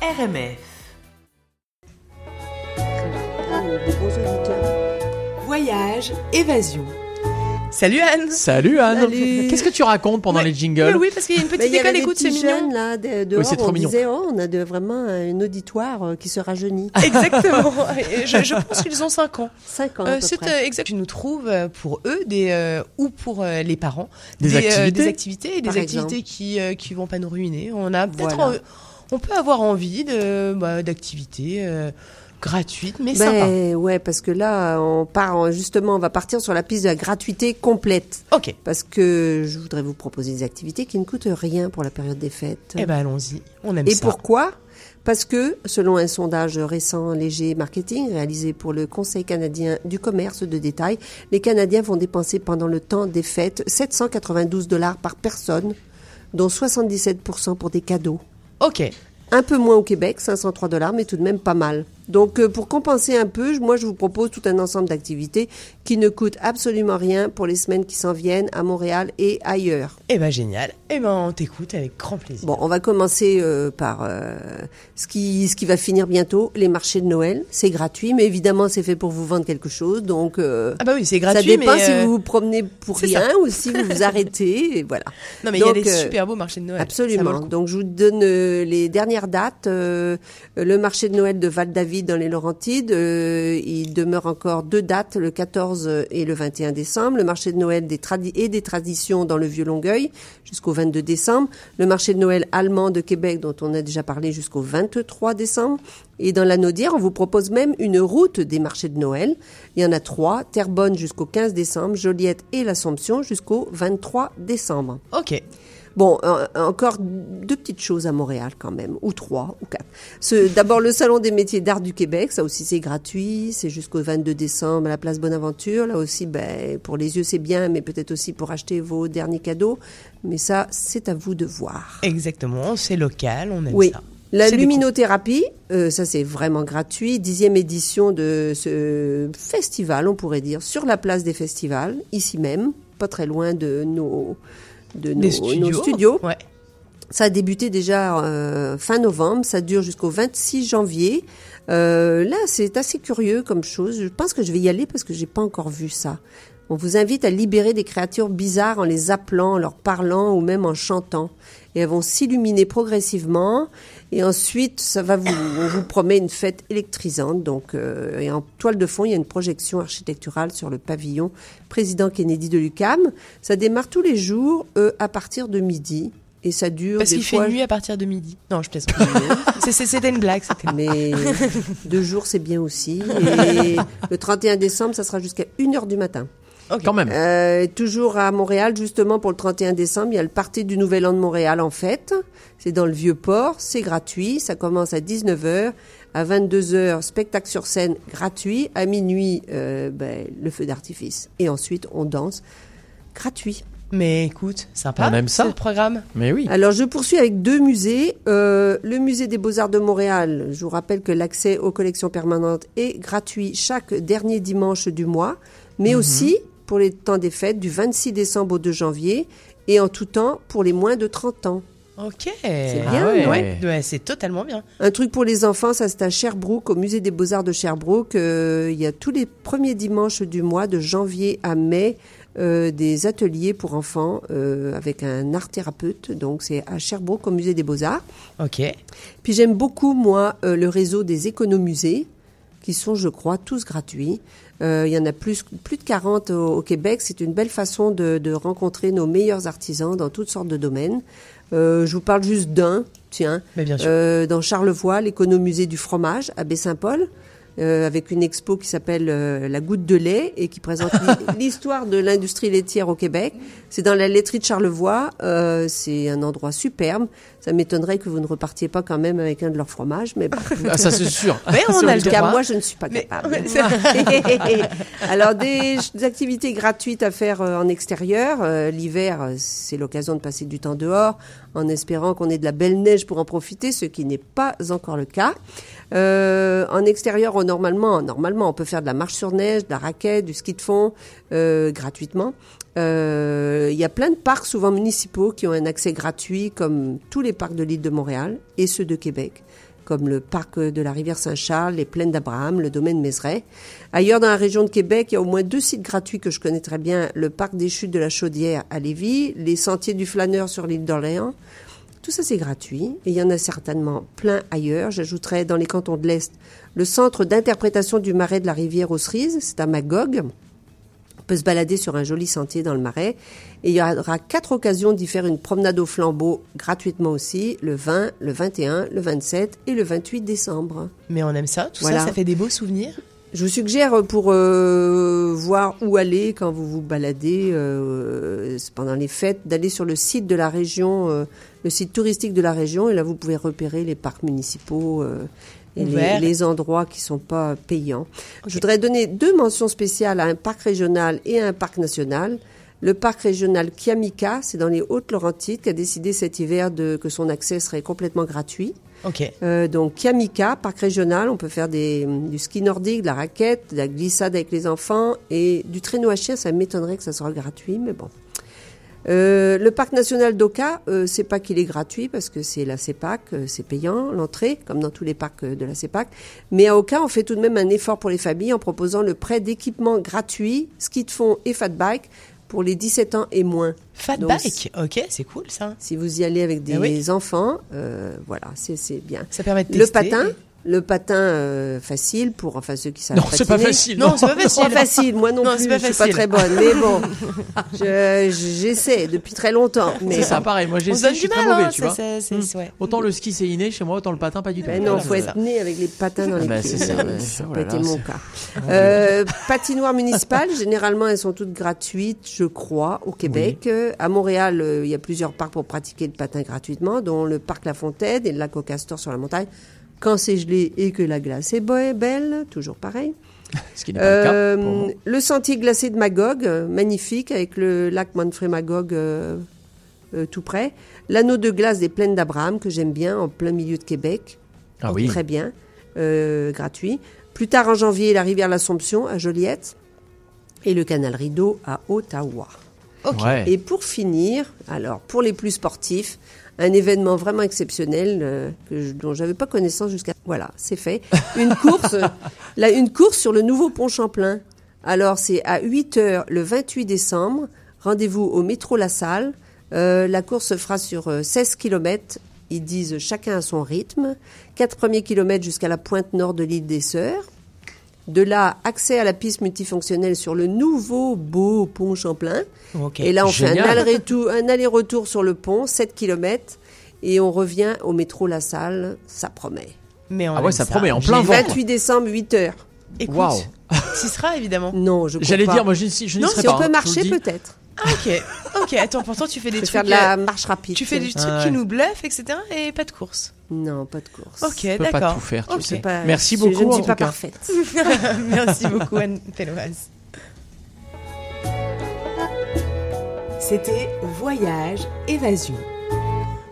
RMF. Voyage, évasion. Salut Anne Salut Anne Salut. Qu'est-ce que tu racontes pendant Ouais. les jingles Oui, parce qu'il y a une petite école écoute, c'est mignon. jeunes là, de- dehors, c'est trop on mignon. disait, oh, on a de, vraiment un auditoire euh, qui se rajeunit. Exactement. Je, je pense qu'ils ont 5 ans. 5 ans Euh, à peu c'est près. euh, exact. Tu nous trouves pour eux des euh, ou pour euh, les parents Des activités des activités et des Par activités qui euh, qui vont pas nous ruiner. On a peut-être Voilà. On peut avoir envie de bah, d'activités euh, gratuites mais. Ben ouais, parce que là, on part justement, on va partir sur la piste de la gratuité complète. Ok. Parce que je voudrais vous proposer des activités qui ne coûtent rien pour la période des fêtes. Eh ben allons-y. On aime Et ça. pourquoi? Parce que, selon un sondage récent léger marketing réalisé pour le Conseil canadien du commerce de détail, les Canadiens vont dépenser pendant le temps des fêtes 792 dollars par personne, dont 77% pour des cadeaux. Ok. Un peu moins au Québec, 503 dollars, mais tout de même pas mal. Donc, euh, pour compenser un peu, moi, je vous propose tout un ensemble d'activités qui ne coûtent absolument rien pour les semaines qui s'en viennent à Montréal et ailleurs. Eh ben génial. Eh ben on t'écoute avec grand plaisir. Bon, on va commencer euh, par euh, ce qui ce qui va finir bientôt, les marchés de Noël. C'est gratuit, mais évidemment, c'est fait pour vous vendre quelque chose. Donc, euh, Ah bah oui, c'est ça gratuit dépend mais si euh, vous vous promenez pour rien ou si vous vous arrêtez. Et voilà. Non mais il y a des euh, super beaux marchés de Noël. Ça Absolument. Donc, je vous donne les dernières dates. Euh, le marché de Noël de Val-David dans les Laurentides, euh, il demeure encore deux dates, le 14 et le 21 décembre. Le marché de Noël des et des traditions dans le Vieux-Longueuil jusqu'au 22 décembre. Le marché de Noël allemand de Québec dont on a déjà parlé jusqu'au 23 décembre. Et dans la Naudière, on vous propose même une route des marchés de Noël. Il y en a trois, Terrebonne jusqu'au 15 décembre, Joliette et l'Assomption jusqu'au 23 décembre. Ok. Bon, encore deux petites choses à Montréal quand même, ou trois, ou quatre. D'abord le Salon des métiers d'art du Québec, ça aussi c'est gratuit, c'est jusqu'au 22 décembre à la place Bonaventure. Là aussi, ben, pour les yeux c'est bien, mais peut-être aussi pour acheter vos derniers cadeaux. Mais ça, c'est à vous de voir. Exactement, c'est local, on aime Oui. ça. La luminothérapie, euh, ça c'est vraiment gratuit. Dixième édition de ce festival, on pourrait dire, sur la place des festivals, ici même, pas très loin de nos, de nos, studios. nos studios. Ouais. Ça a débuté déjà euh, fin novembre, ça dure jusqu'au 26 janvier. Euh, là, c'est assez curieux comme chose. Je pense que je vais y aller parce que j'ai pas encore vu ça. On vous invite à libérer des créatures bizarres en les appelant, en leur parlant ou même en chantant. Et elles vont s'illuminer progressivement. Et ensuite, ça va vous, on vous promet une fête électrisante. Donc, euh, et en toile de fond, il y a une projection architecturale sur le pavillon Président Kennedy de l'UCAM. Ça démarre tous les jours euh, à partir de midi. Et ça dure Parce qu'il fois... fait nuit à partir de midi. Non, je plaisante. C'est- c'est- C'était une blague. Mais deux jours, c'est bien aussi. Et le 31 décembre, ça sera jusqu'à 1h du matin. Quand même. Euh, toujours à Montréal, justement, pour le 31 décembre, il y a le Parti du Nouvel An de Montréal, en fait. C'est dans le Vieux-Port, c'est gratuit. Ça commence à 19h. À 22h, spectacle sur scène gratuit. À minuit, euh, ben, le feu d'artifice. Et ensuite, on danse gratuit. Mais écoute, sympa. On aime ça. ce programme. Mais oui. Alors, je poursuis avec deux musées. Euh, le musée des Beaux-Arts de Montréal, je vous rappelle que l'accès aux collections permanentes est gratuit chaque dernier dimanche du mois, mais aussi pour les temps des fêtes du 26 décembre au 2 janvier et en tout temps pour les moins de 30 ans. Ok. C'est Ah bien, ouais. Ouais, ouais, c'est totalement bien. Un truc pour les enfants, ça c'est à Sherbrooke, au musée des Beaux-Arts de Sherbrooke. Euh, il y a tous les premiers dimanches du mois, de janvier à mai, euh, des ateliers pour enfants euh, avec un art thérapeute. Donc c'est à Sherbrooke, au musée des Beaux-Arts. Ok. Puis j'aime beaucoup, moi, le réseau des économusées, qui sont, je crois, tous gratuits. Euh, il y en a plus, plus de 40 au, au Québec. C'est une belle façon de, de rencontrer nos meilleurs artisans dans toutes sortes de domaines. Euh, je vous parle juste d'un, tiens, Mais bien sûr. euh, dans Charlevoix, l'économusée du fromage à Baie-Saint-Paul. Euh, avec une expo qui s'appelle euh, La goutte de lait et qui présente l'hi- l'histoire de l'industrie laitière au Québec. C'est dans la laiterie de Charlevoix. Euh, c'est un endroit superbe. Ça m'étonnerait que vous ne repartiez pas quand même avec un de leurs fromages, mais bon. Ah, ça c'est sûr. Mais on a le cas, moi, je ne suis pas Mais- capable. mais Alors, des, des activités gratuites à faire euh, en extérieur. Euh, L'hiver, euh, c'est l'occasion de passer du temps dehors, en espérant qu'on ait de la belle neige pour en profiter, ce qui n'est pas encore le cas. Euh, en extérieur, normalement, normalement, on peut faire de la marche sur neige, de la raquette, du ski de fond, euh, gratuitement. Euh, Il y a plein de parcs, souvent municipaux, qui ont un accès gratuit, comme tous les parcs de l'île de Montréal et ceux de Québec comme le parc de la rivière Saint-Charles, les plaines d'Abraham, le domaine Mézeray. Ailleurs dans la région de Québec, il y a au moins deux sites gratuits que je connais très bien, le parc des chutes de la Chaudière à Lévis, les sentiers du flâneur sur l'île d'Orléans. Tout ça, c'est gratuit. Et il y en a certainement plein ailleurs. J'ajouterais dans les cantons de l'Est le centre d'interprétation du marais de la rivière aux Cerises. C'est à Magog. On peut se balader sur un joli sentier dans le marais. Et il y aura quatre occasions d'y faire une promenade au flambeau gratuitement aussi, le 20, le 21, le 27 et le 28 décembre. Mais on aime ça, tout Voilà. ça, ça fait des beaux souvenirs. Je vous suggère pour euh, voir où aller quand vous vous baladez euh, pendant les fêtes, d'aller sur le site de la région, euh, le site touristique de la région, et là vous pouvez repérer les parcs municipaux euh, et les, les endroits qui sont pas payants. Je voudrais donner deux mentions spéciales à un parc régional et à un parc national. Le parc régional Kiamika, c'est dans les Hautes-Laurentides, qui a décidé cet hiver de, que son accès serait complètement gratuit. Euh, donc Kiamika, parc régional, on peut faire des, du ski nordique, de la raquette, de la glissade avec les enfants et du traîneau à chien. Ça m'étonnerait que ça soit gratuit, mais bon. Euh, le parc national d'Oka, euh, c'est pas qu'il est gratuit parce que c'est la CEPAC, euh, c'est payant l'entrée, comme dans tous les parcs euh, de la CEPAC. Mais à Oka, on fait tout de même un effort pour les familles en proposant le prêt d'équipements gratuits, ski de fond et fat bike pour les 17 ans et moins. Fat Donc, bike, ok, c'est cool ça. Si vous y allez avec des Ah oui. enfants, voilà, c'est bien. Ça permet de Le tester. patin, le patin euh, facile pour enfin ceux qui savent Non, c'est pas facile. Non, c'est pas facile. Pas facile, moi non, Non, plus, c'est pas je suis pas très bonne, mais bon, je- j'essaie depuis très longtemps. Mais C'est ça, pareil. Moi, j'essaie, je suis très mal, mauvais, hein, tu ça, vois. c'est- ouais. Autant le ski c'est inné chez moi, autant le patin pas du tout. Ben non, Voilà, faut être ça. né avec les patins dans les pieds. c'est ça, Ça ouais. n'a Oh pas été mon cas. Euh, patinoires municipales, généralement, elles sont toutes gratuites, je crois, au Québec. Euh, À Montréal, euh, il y a plusieurs parcs pour pratiquer le patin gratuitement, dont le parc La Fontaine et le lac au Castor sur la montagne. Quand c'est gelé et que la glace est belle, toujours pareil. Ce qui n'est pas le cas. Euh, pour le sentier glacé de Magog, magnifique, avec le lac Manfred Magog euh, euh, tout près. L'anneau de glace des plaines d'Abraham, que j'aime bien, en plein milieu de Québec. Ah Donc, oui. Très bien, gratuit. Plus tard en janvier, la rivière l'Assomption à Joliette. Et le canal Rideau à Ottawa. Ok. Ouais. Et pour finir, alors pour les plus sportifs, un événement vraiment exceptionnel euh, que je- dont j'avais pas connaissance jusqu'à voilà, c'est fait. Une course, là, une course sur le nouveau pont Champlain. Alors c'est à 8 heures le 28 décembre. Rendez-vous au métro La Salle. Euh, la course se fera sur euh, 16 kilomètres. Ils disent chacun à son rythme. Quatre premiers kilomètres jusqu'à la pointe nord de l'île des Sœurs. De là, accès à la piste multifonctionnelle sur le nouveau beau pont Champlain. Et là, on fait Génial. un aller-retour, un aller-retour sur le pont, 7 km, et on revient au métro La Salle. Ça promet. Mais on Ah ouais, ça promet, en plein vent. 28 décembre, 8 heures. Écoute, Waouh. tu seras évidemment. Non, je J'allais pas. dire, moi, je, serais si pas. on peut hein, marcher, peut-être. Ah, ok. Ok, attends, pourtant tu fais des trucs. faire de la euh, marche rapide. Tu fais des trucs Ah qui nous bluffent, etc. Et pas de course. Non, pas de course. Ok, Je peux pas d'accord. tout faire, tu sais. Pas- Merci je- beaucoup, Je ne suis pas cas. parfaite. Merci beaucoup, Anne Pelloise. C'était Voyage Évasion.